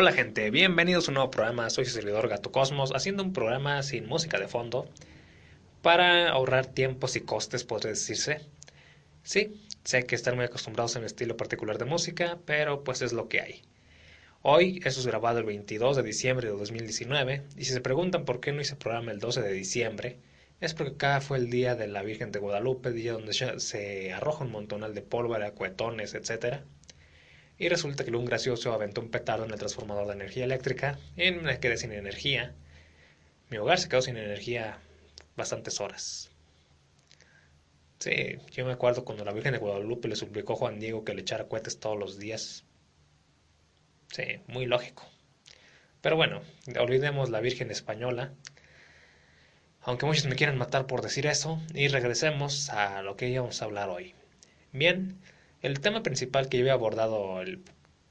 Hola gente, bienvenidos a un nuevo programa. Soy su servidor Gato Cosmos, haciendo un programa sin música de fondo para ahorrar tiempos y costes, podría decirse. Sí, sé que están muy acostumbrados a mi estilo particular de música, pero pues es lo que hay. Hoy, eso es grabado el 22 de diciembre de 2019, y si se preguntan por qué no hice programa el 12 de diciembre, es porque acá fue el día de la Virgen de Guadalupe, día donde se arroja un montonal de pólvora, cuetones, etcétera. Y resulta que un gracioso aventó un petardo en el transformador de energía eléctrica y me quedé sin energía. Mi hogar se quedó sin energía bastantes horas. Sí, yo me acuerdo cuando la Virgen de Guadalupe le suplicó a Juan Diego que le echara cohetes todos los días. Sí, muy lógico. Pero bueno, olvidemos la Virgen española. Aunque muchos me quieran matar por decir eso, y regresemos a lo que íbamos a hablar hoy. Bien, el tema principal que yo había abordado el,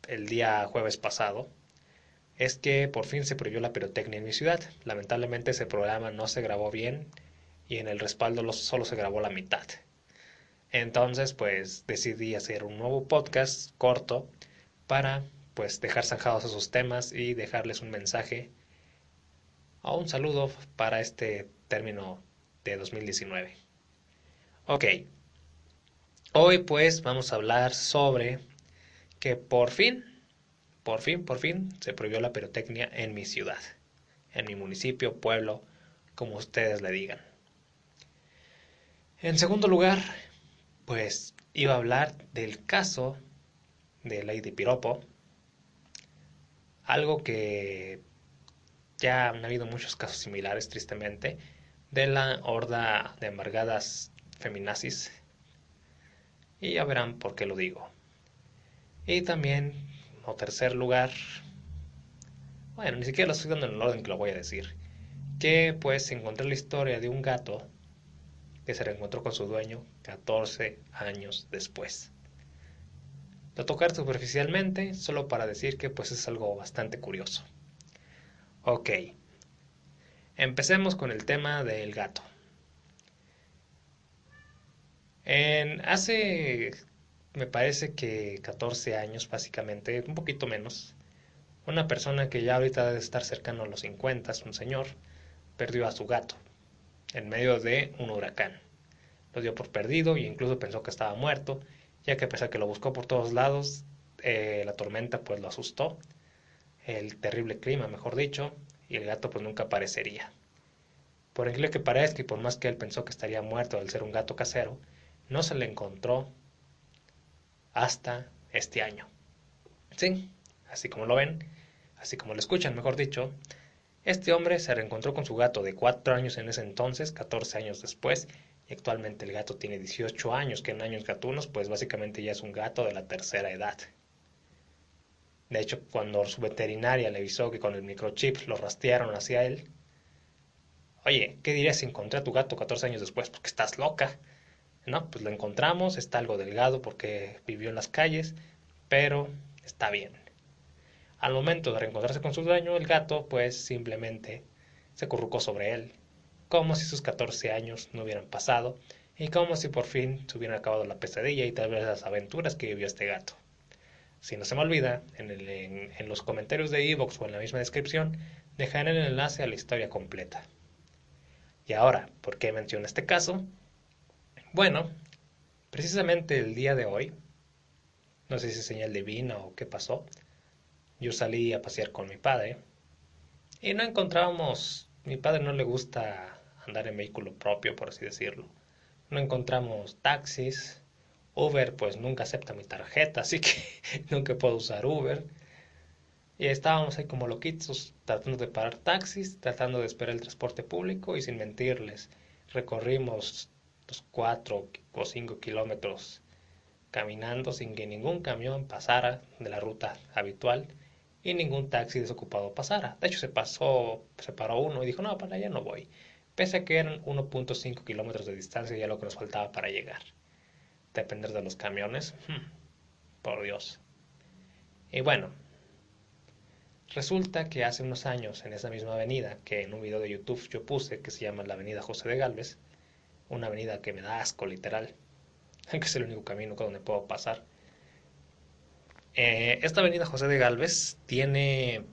el, día jueves pasado es que por fin se prohibió la pirotecnia en mi ciudad. Lamentablemente ese programa no se grabó bien y en el respaldo solo se grabó la mitad. Entonces pues decidí hacer un nuevo podcast corto para pues dejar zanjados esos temas y dejarles un mensaje o un saludo para este término de 2019. Ok, Hoy pues vamos a hablar sobre que por fin, por fin, por fin se prohibió la pirotecnia en mi ciudad, en mi municipio, pueblo, como ustedes le digan. En segundo lugar, pues iba a hablar del caso de Lady Piropo, algo que ya han habido muchos casos similares, tristemente, de la horda de amargadas feminazis y ya verán por qué lo digo. Y también, o tercer lugar, bueno, ni siquiera lo estoy dando en el orden que lo voy a decir, que pues encontré la historia de un gato que se reencontró con su dueño 14 años después. Lo tocar superficialmente, solo para decir que pues es algo bastante curioso. Ok, empecemos con el tema del gato. En hace, me parece que 14 años básicamente, un poquito menos, una persona que ya ahorita debe estar cercano a los 50, un señor, perdió a su gato en medio de un huracán. Lo dio por perdido e incluso pensó que estaba muerto, ya que a pesar que lo buscó por todos lados, eh, la tormenta pues lo asustó, el terrible clima mejor dicho, y el gato pues nunca aparecería. Por increíble que parezca y por más que él pensó que estaría muerto al ser un gato casero, no se le encontró hasta este año. Sí, así como lo ven, así como lo escuchan, mejor dicho, este hombre se reencontró con su gato de 4 años en ese entonces, 14 años después, y actualmente el gato tiene 18 años, que en años gatunos, pues básicamente ya es un gato de la tercera edad. De hecho, cuando su veterinaria le avisó que con el microchip lo rastrearon hacia él, oye, ¿qué dirías si encontré a tu gato 14 años después? Porque estás loca. No, pues lo encontramos, está algo delgado porque vivió en las calles, pero está bien. Al momento de reencontrarse con su dueño, el gato pues simplemente se currucó sobre él, como si sus 14 años no hubieran pasado y como si por fin se hubieran acabado la pesadilla y tal vez las aventuras que vivió este gato. Si no se me olvida, en, los comentarios de Evox o en la misma descripción dejaré el enlace a la historia completa. Y ahora, ¿por qué menciono este caso? Bueno, precisamente el día de hoy, no sé si es señal divina o qué pasó, yo salí a pasear con mi padre y no encontrábamos, mi padre no le gusta andar en vehículo propio, por así decirlo. No encontramos taxis, Uber pues nunca acepta mi tarjeta, así que nunca puedo usar Uber. Y estábamos ahí como loquitos tratando de parar taxis, tratando de esperar el transporte público y sin mentirles, recorrimos los cuatro o cinco kilómetros caminando sin que ningún camión pasara de la ruta habitual y ningún taxi desocupado pasara. De hecho, se pasó, se paró uno y dijo, no, para allá no voy. Pese a que eran 1.5 kilómetros de distancia ya lo que nos faltaba para llegar. Depender de los camiones, hmm, por Dios. Y bueno, resulta que hace unos años en esa misma avenida, que en un video de YouTube yo puse, que se llama la avenida José de Galvez, una avenida que me da asco literal, que es el único camino donde puedo pasar, eh, esta avenida José de Galvez tiene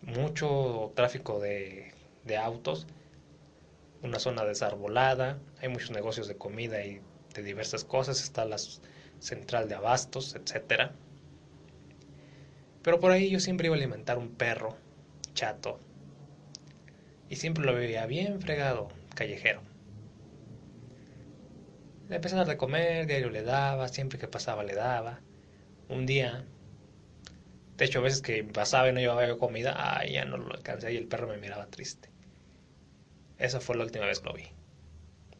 mucho tráfico de, autos, una zona desarbolada, hay muchos negocios de comida y de diversas cosas, está la central de abastos, etc. Pero por ahí yo siempre iba a alimentar un perro chato y siempre lo veía bien fregado, callejero. Le empecé a dar de comer, diario le daba, siempre que pasaba le daba un día, de hecho a veces que pasaba y no llevaba comida, ah, ya no lo alcancé y el perro me miraba triste. Esa fue la última vez que lo vi.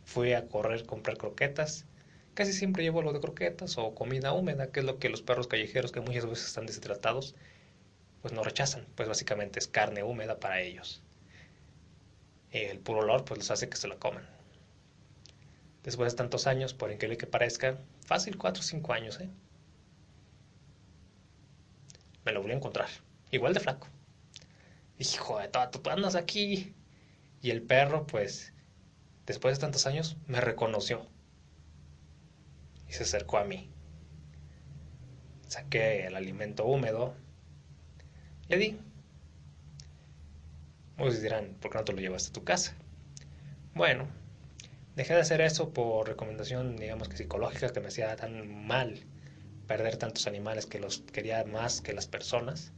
Fui a correr, comprar croquetas. Casi siempre llevo algo de croquetas o comida húmeda, que es lo que los perros callejeros, que muchas veces están deshidratados, pues no rechazan. Pues básicamente es carne húmeda para ellos. El puro olor pues les hace que se la coman. Después de tantos años, por increíble que parezca, fácil 4 o 5 años, ¿eh? me lo volví a encontrar. Igual de flaco. Hijo de toda, tú andas aquí. Y el perro, pues, después de tantos años, me reconoció. Y se acercó a mí. Saqué el alimento húmedo. Le di. Muchos dirán, ¿por qué no te lo llevaste a tu casa? Bueno, dejé de hacer eso por recomendación, digamos que psicológica, que me hacía tan mal perder tantos animales que los quería más que las personas.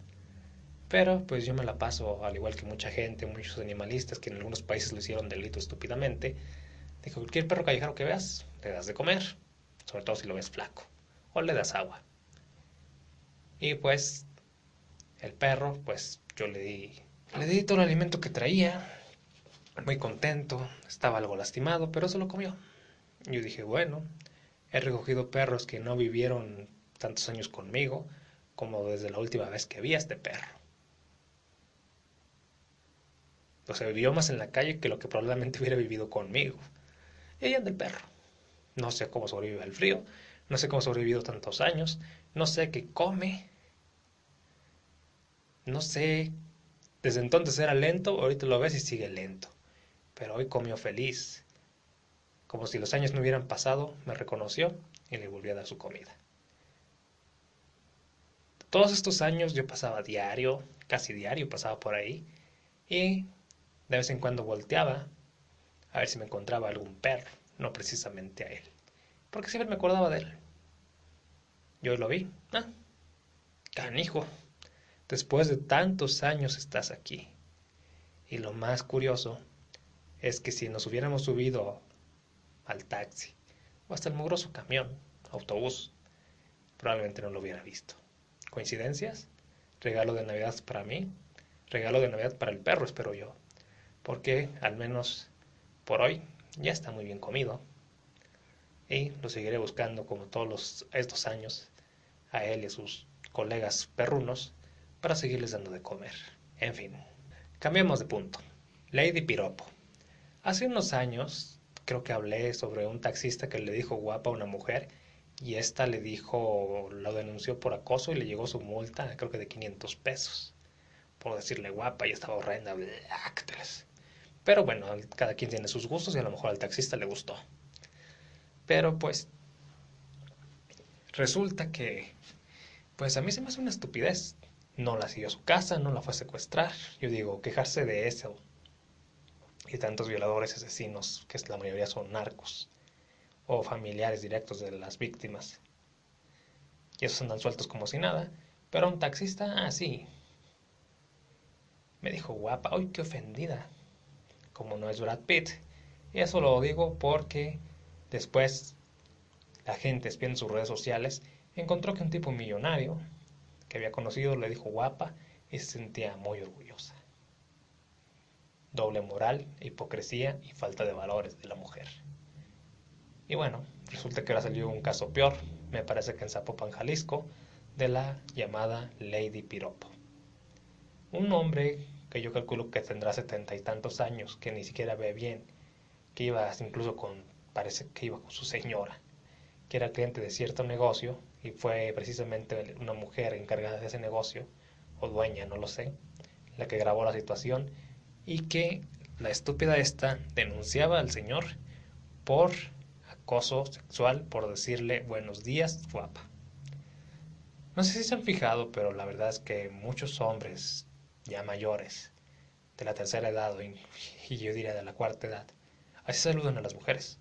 Pero pues yo me la paso, al igual que mucha gente, muchos animalistas que en algunos países lo hicieron delito estúpidamente, de que cualquier perro callejero que veas, le das de comer, sobre todo si lo ves flaco, o le das agua. Y pues el perro, pues yo le di, le di todo el alimento que traía, muy contento, estaba algo lastimado, pero se lo comió. Yo dije, bueno, he recogido perros que no vivieron tantos años conmigo como desde la última vez que vi a este perro. O sea, vivió más en la calle que lo que probablemente hubiera vivido conmigo. Y anda el perro. No sé cómo sobrevive al frío, no sé cómo ha sobrevivido tantos años, no sé qué come, no sé. Desde entonces era lento, ahorita lo ves y sigue lento. Pero hoy comió feliz. Como si los años no hubieran pasado, me reconoció y le volví a dar su comida. Todos estos años yo pasaba diario, casi diario pasaba por ahí y de vez en cuando volteaba a ver si me encontraba algún perro, no precisamente a él, porque siempre me acordaba de él. Yo lo vi, ah, canijo, después de tantos años estás aquí. Y lo más curioso es que si nos hubiéramos subido al taxi o hasta el mugroso camión, autobús, probablemente no lo hubiera visto. ¿Coincidencias? Regalo de Navidad para mí, regalo de Navidad para el perro, espero yo. Porque al menos por hoy ya está muy bien comido. Y lo seguiré buscando como todos estos años a él y sus colegas perrunos para seguirles dando de comer. En fin, cambiemos de punto. Lady Piropo. Hace unos años creo que hablé sobre un taxista que le dijo guapa a una mujer y esta le dijo, lo denunció por acoso y le llegó su multa, creo que de 500 pesos, por decirle guapa y estaba horrenda. Pero bueno, cada quien tiene sus gustos y a lo mejor al taxista le gustó. Pero pues resulta que, pues a mí se me hace una estupidez. No la siguió a su casa, no la fue a secuestrar. Yo digo, quejarse de eso y tantos violadores, asesinos, que la mayoría son narcos o familiares directos de las víctimas. Y esos andan sueltos como si nada. Pero un taxista. Ah, me dijo, guapa, ¡ay, qué ofendida! Como no es Brad Pitt. Y eso lo digo porque después la gente, espiando sus redes sociales, encontró que un tipo millonario que había conocido le dijo guapa y se sentía muy orgullosa. Doble moral, hipocresía y falta de valores de la mujer. Y bueno, resulta que ahora salió un caso peor, me parece que en Zapopan, Jalisco, de la llamada Lady Piropo. Un hombre que yo calculo que tendrá setenta y tantos años, que ni siquiera ve bien, que iba incluso con, parece que iba con su señora, que era cliente de cierto negocio y fue precisamente una mujer encargada de ese negocio, o dueña, no lo sé, la que grabó la situación y que la estúpida esta denunciaba al señor por acoso sexual por decirle buenos días, guapa. No sé si se han fijado, pero la verdad es que muchos hombres ya mayores, de la tercera edad, y yo diría de la cuarta edad, así saludan a las mujeres.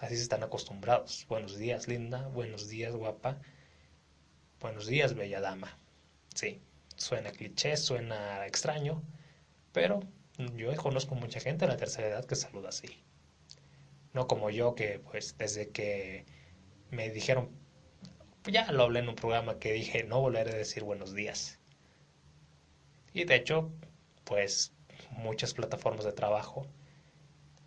Así se están acostumbrados. Buenos días, linda. Buenos días, guapa. Buenos días, bella dama. Sí, suena cliché, suena extraño, pero yo conozco mucha gente de la tercera edad que saluda así no como yo que pues desde que me dijeron, ya lo hablé en un programa que dije, no volveré a decir buenos días. Y de hecho, pues muchas plataformas de trabajo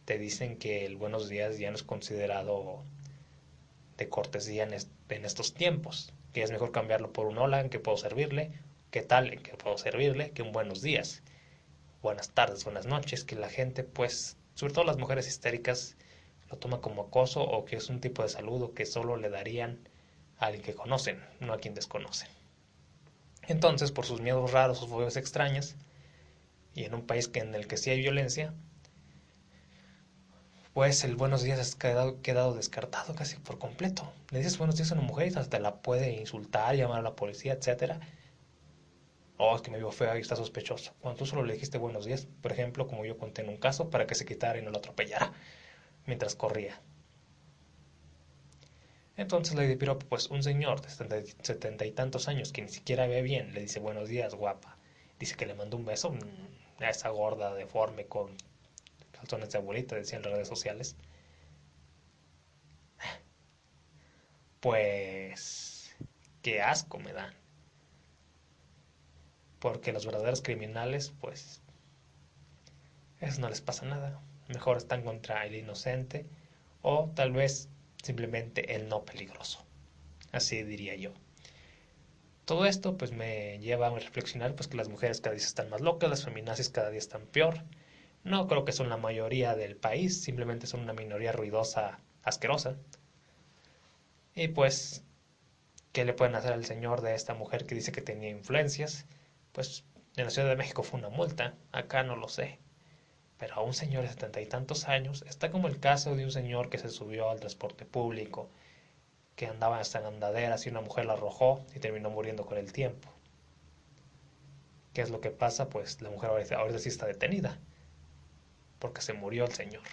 te dicen que el buenos días ya no es considerado de cortesía en, en estos tiempos, que es mejor cambiarlo por un hola en que puedo servirle, qué tal en que puedo servirle, que un buenos días, buenas tardes, buenas noches, que la gente pues, sobre todo las mujeres histéricas, lo toma como acoso o que es un tipo de saludo que solo le darían a alguien que conocen, no a quien desconocen. Entonces, por sus miedos raros o fobias extrañas, y en un país que en el que sí hay violencia, pues el buenos días ha quedado, quedado descartado casi por completo. Le dices buenos días a una mujer y hasta la puede insultar, llamar a la policía, etc. Oh, es que me vio feo y está sospechoso. Cuando tú solo le dijiste buenos días, por ejemplo, como yo conté en un caso, para que se quitara y no lo atropellara mientras corría. Entonces Lady Piropo, pues un señor de setenta y tantos años que ni siquiera ve bien, le dice buenos días, guapa. Dice que le mandó un beso mm, a esa gorda deforme con calzones de abuelita, decían las redes sociales. Pues qué asco me dan. Porque los verdaderos criminales, pues, eso no les pasa nada mejor están contra el inocente o tal vez simplemente el no peligroso. Así diría yo. Todo esto pues me lleva a reflexionar pues que las mujeres cada día están más locas, las feminazis cada día están peor. No creo que son la mayoría del país, simplemente son una minoría ruidosa, asquerosa. Y pues, ¿qué le pueden hacer al señor de esta mujer que dice que tenía influencias? Pues en la Ciudad de México fue una multa, acá no lo sé. Pero a un señor de setenta y tantos años está como el caso de un señor que se subió al transporte público, que andaba hasta en andaderas y una mujer lo arrojó y terminó muriendo con el tiempo. ¿Qué es lo que pasa? Pues la mujer ahorita, ahorita sí está detenida, porque se murió el señor.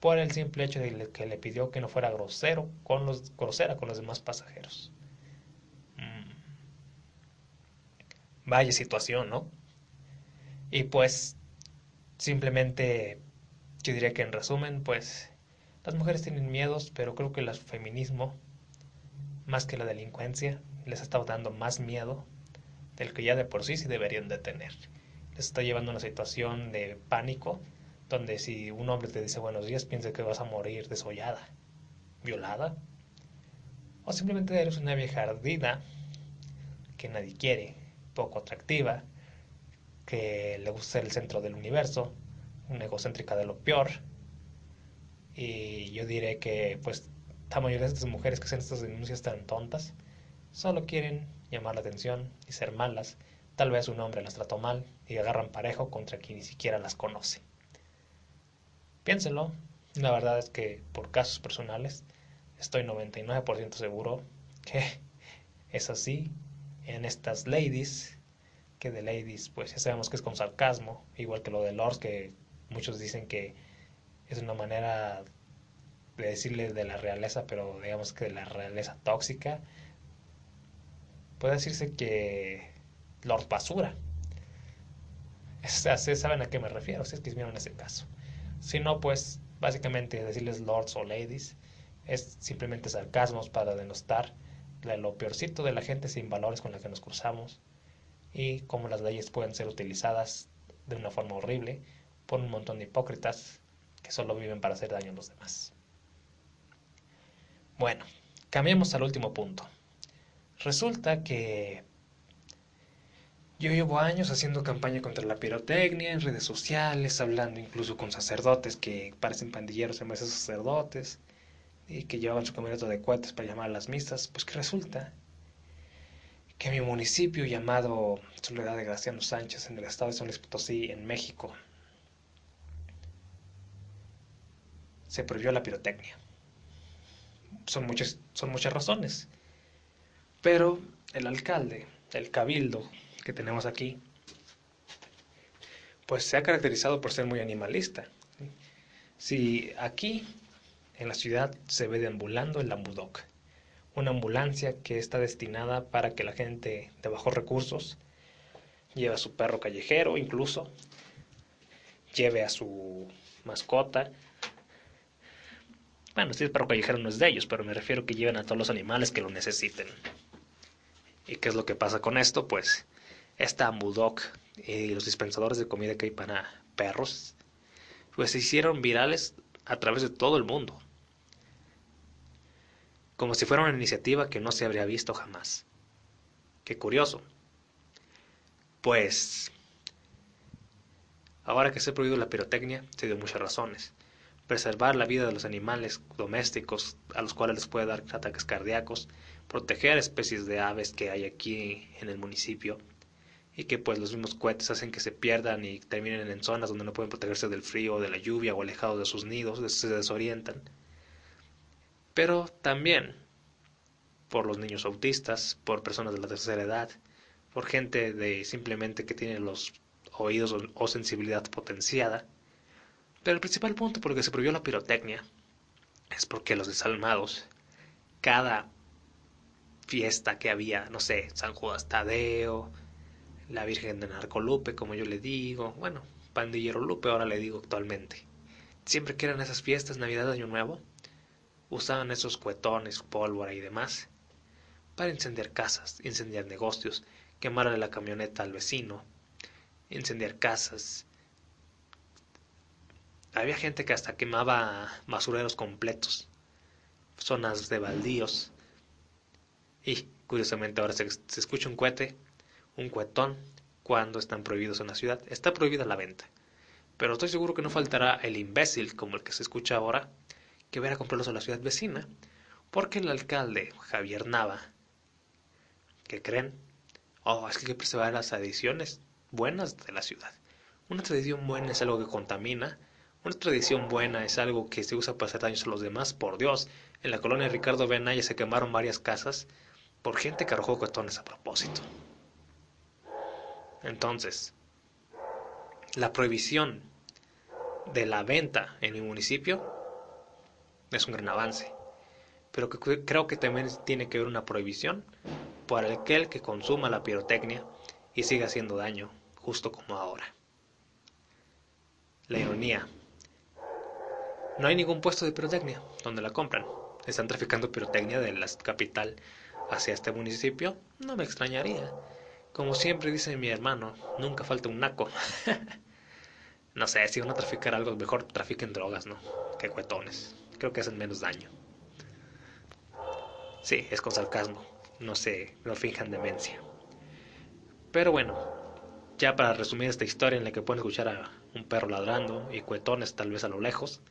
Por el simple hecho de que le pidió que no fuera grosero con los, grosera con los demás pasajeros. Vaya situación, ¿no? Y pues Simplemente yo diría que en resumen, pues las mujeres tienen miedos, pero creo que el feminismo, más que la delincuencia, les está dando más miedo del que ya de por sí sí deberían de tener. Les está llevando a una situación de pánico, donde si un hombre te dice buenos días, piensa que vas a morir desollada, violada, o simplemente eres una vieja ardida que nadie quiere, poco atractiva, que le gusta ser el centro del universo, una egocéntrica de lo peor. Y yo diré que pues la mayoría de estas mujeres que hacen estas denuncias tan tontas solo quieren llamar la atención y ser malas. Tal vez un hombre las trató mal y agarran parejo contra quien ni siquiera las conoce. Piénsenlo, la verdad es que por casos personales estoy 99% seguro que es así en estas ladies, que de ladies pues ya sabemos que es con sarcasmo, igual que lo de lords que muchos dicen que es una manera de decirle de la realeza, pero digamos que de la realeza tóxica, puede decirse que Lord Basura. saben a qué me refiero, si es que vieron ese caso. Si no, pues básicamente decirles lords o ladies es simplemente sarcasmos para denostar lo peorcito de la gente sin valores con la que nos cruzamos y cómo las leyes pueden ser utilizadas de una forma horrible por un montón de hipócritas que solo viven para hacer daño a los demás. Bueno, cambiemos al último punto. Resulta que yo llevo años haciendo campaña contra la pirotecnia en redes sociales, hablando incluso con sacerdotes que parecen pandilleros en vez de sacerdotes y que llevaban su camioneto de cohetes para llamar a las misas. Pues que resulta que mi municipio llamado Soledad de Graciano Sánchez en el estado de San Luis Potosí, en México, se prohibió la pirotecnia. Son muchas, son muchas razones. Pero el alcalde, el cabildo que tenemos aquí, pues se ha caracterizado por ser muy animalista. Si aquí en la ciudad se ve deambulando el Ambudoc, una ambulancia que está destinada para que la gente de bajos recursos lleve a su perro callejero incluso, lleve a su mascota, bueno, si el perro callejero no es de ellos, pero me refiero que lleven a todos los animales que lo necesiten. ¿Y qué es lo que pasa con esto? Pues esta Ambudoc y los dispensadores de comida que hay para perros, pues se hicieron virales a través de todo el mundo. Como si fuera una iniciativa que no se habría visto jamás. Qué curioso. Pues, ahora que se ha prohibido la pirotecnia, se dio muchas razones preservar la vida de los animales domésticos a los cuales les puede dar ataques cardíacos, proteger especies de aves que hay aquí en el municipio y que pues los mismos cohetes hacen que se pierdan y terminen en zonas donde no pueden protegerse del frío, de la lluvia o alejados de sus nidos, se desorientan. Pero también por los niños autistas, por personas de la tercera edad, por gente de simplemente que tiene los oídos o sensibilidad potenciada, pero el principal punto por el que se prohibió la pirotecnia es porque los desalmados, cada fiesta que había, no sé, San Judas Tadeo, la Virgen de Narcolupe, como yo le digo, bueno, Pandillero Lupe ahora le digo actualmente. Siempre que eran esas fiestas, Navidad, Año Nuevo, usaban esos cuetones, pólvora y demás para incendiar casas, incendiar negocios, quemarle la camioneta al vecino, incendiar casas, había gente que hasta quemaba basureros completos, zonas de baldíos. Y, curiosamente, ahora se, escucha un cohete, un cuetón, cuando están prohibidos en la ciudad. Está prohibida la venta. Pero estoy seguro que no faltará el imbécil, como el que se escucha ahora, que verá comprarlos a la ciudad vecina, porque el alcalde, Javier Nava, que creen, oh, es que hay que preservar las tradiciones buenas de la ciudad. Una tradición buena es algo que contamina, una tradición buena es algo que se usa para hacer daños a los demás. Por Dios, en la colonia Ricardo Benaya se quemaron varias casas por gente que arrojó cotones a propósito. Entonces, la prohibición de la venta en mi municipio es un gran avance. Pero creo que también tiene que haber una prohibición para aquel que consuma la pirotecnia y siga haciendo daño, justo como ahora. La ironía no hay ningún puesto de pirotecnia donde la compran. Están traficando pirotecnia de la capital hacia este municipio. No me extrañaría. Como siempre dice mi hermano, nunca falta un naco. no sé, si van a traficar algo, mejor trafiquen drogas, ¿no? Que cuetones. Creo que hacen menos daño. Sí, es con sarcasmo. No sé, no finjan demencia. Pero bueno, ya para resumir esta historia en la que pueden escuchar a un perro ladrando y cuetones tal vez a lo lejos,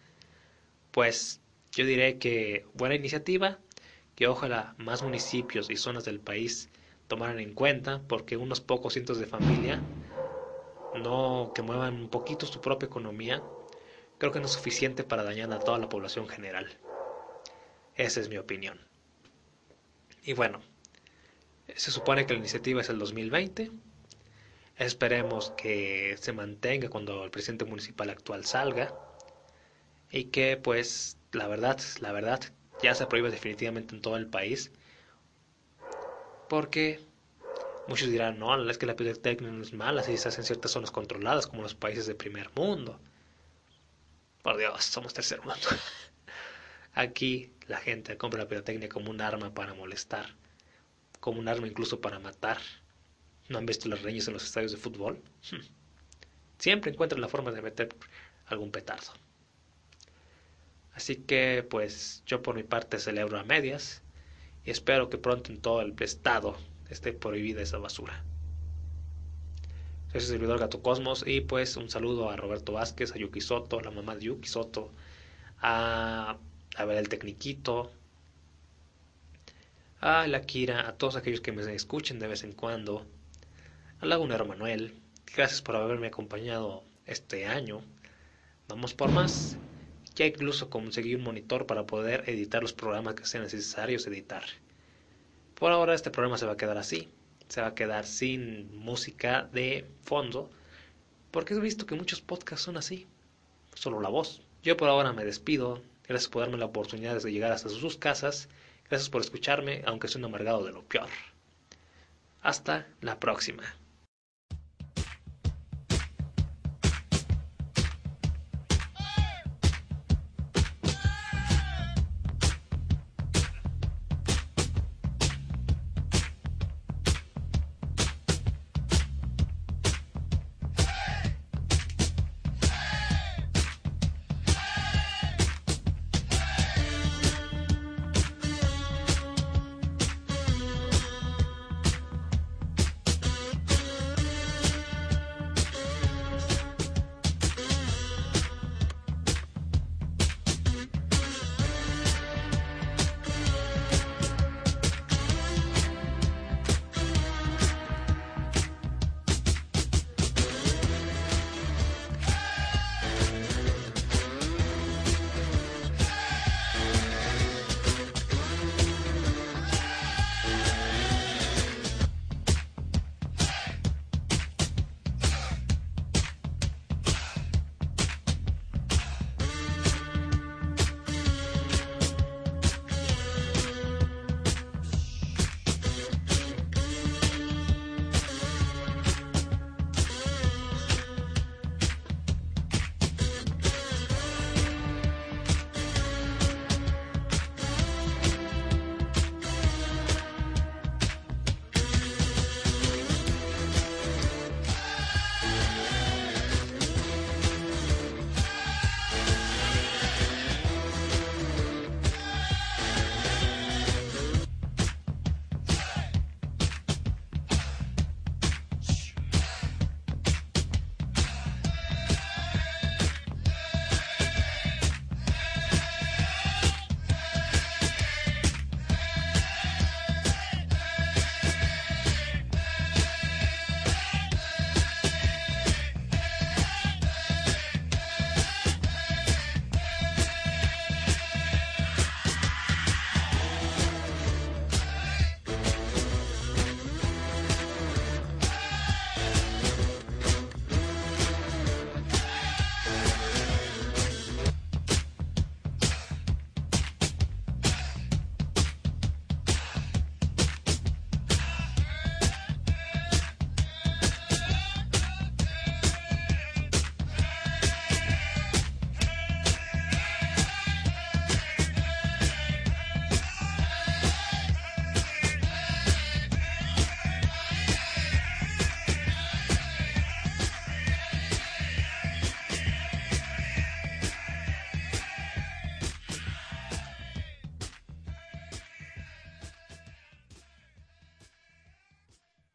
pues yo diré que buena iniciativa, que ojalá más municipios y zonas del país tomaran en cuenta, porque unos pocos cientos de familia, no que muevan un poquito su propia economía, creo que no es suficiente para dañar a toda la población general. Esa es mi opinión. Y bueno, se supone que la iniciativa es el 2020. Esperemos que se mantenga cuando el presidente municipal actual salga. Y que pues la verdad, la verdad, ya se prohíbe definitivamente en todo el país. Porque muchos dirán, no, es que la pirotecnia no es mala si se hace en ciertas zonas controladas, como los países de primer mundo. Por Dios, somos tercer mundo. Aquí la gente compra la pirotecnia como un arma para molestar, como un arma incluso para matar. ¿No han visto las reñas en los estadios de fútbol? Siempre encuentran la forma de meter algún petardo. Así que, pues, yo por mi parte celebro a medias y espero que pronto en todo el estado esté prohibida esa basura. Soy servidor Gato Cosmos y pues un saludo a Roberto Vázquez, a Yuki Soto, la mamá de Yuki Soto, a a ver el Tecniquito, a la Kira, a todos aquellos que me escuchen de vez en cuando, a Lagunero Manuel, gracias por haberme acompañado este año. Vamos por más. Ya incluso conseguí un monitor para poder editar los programas que sean necesarios editar. Por ahora este programa se va a quedar así. Se va a quedar sin música de fondo. Porque he visto que muchos podcasts son así. Solo la voz. Yo por ahora me despido. Gracias por darme la oportunidad de llegar hasta sus casas. Gracias por escucharme, aunque soy un amargado de lo peor. Hasta la próxima.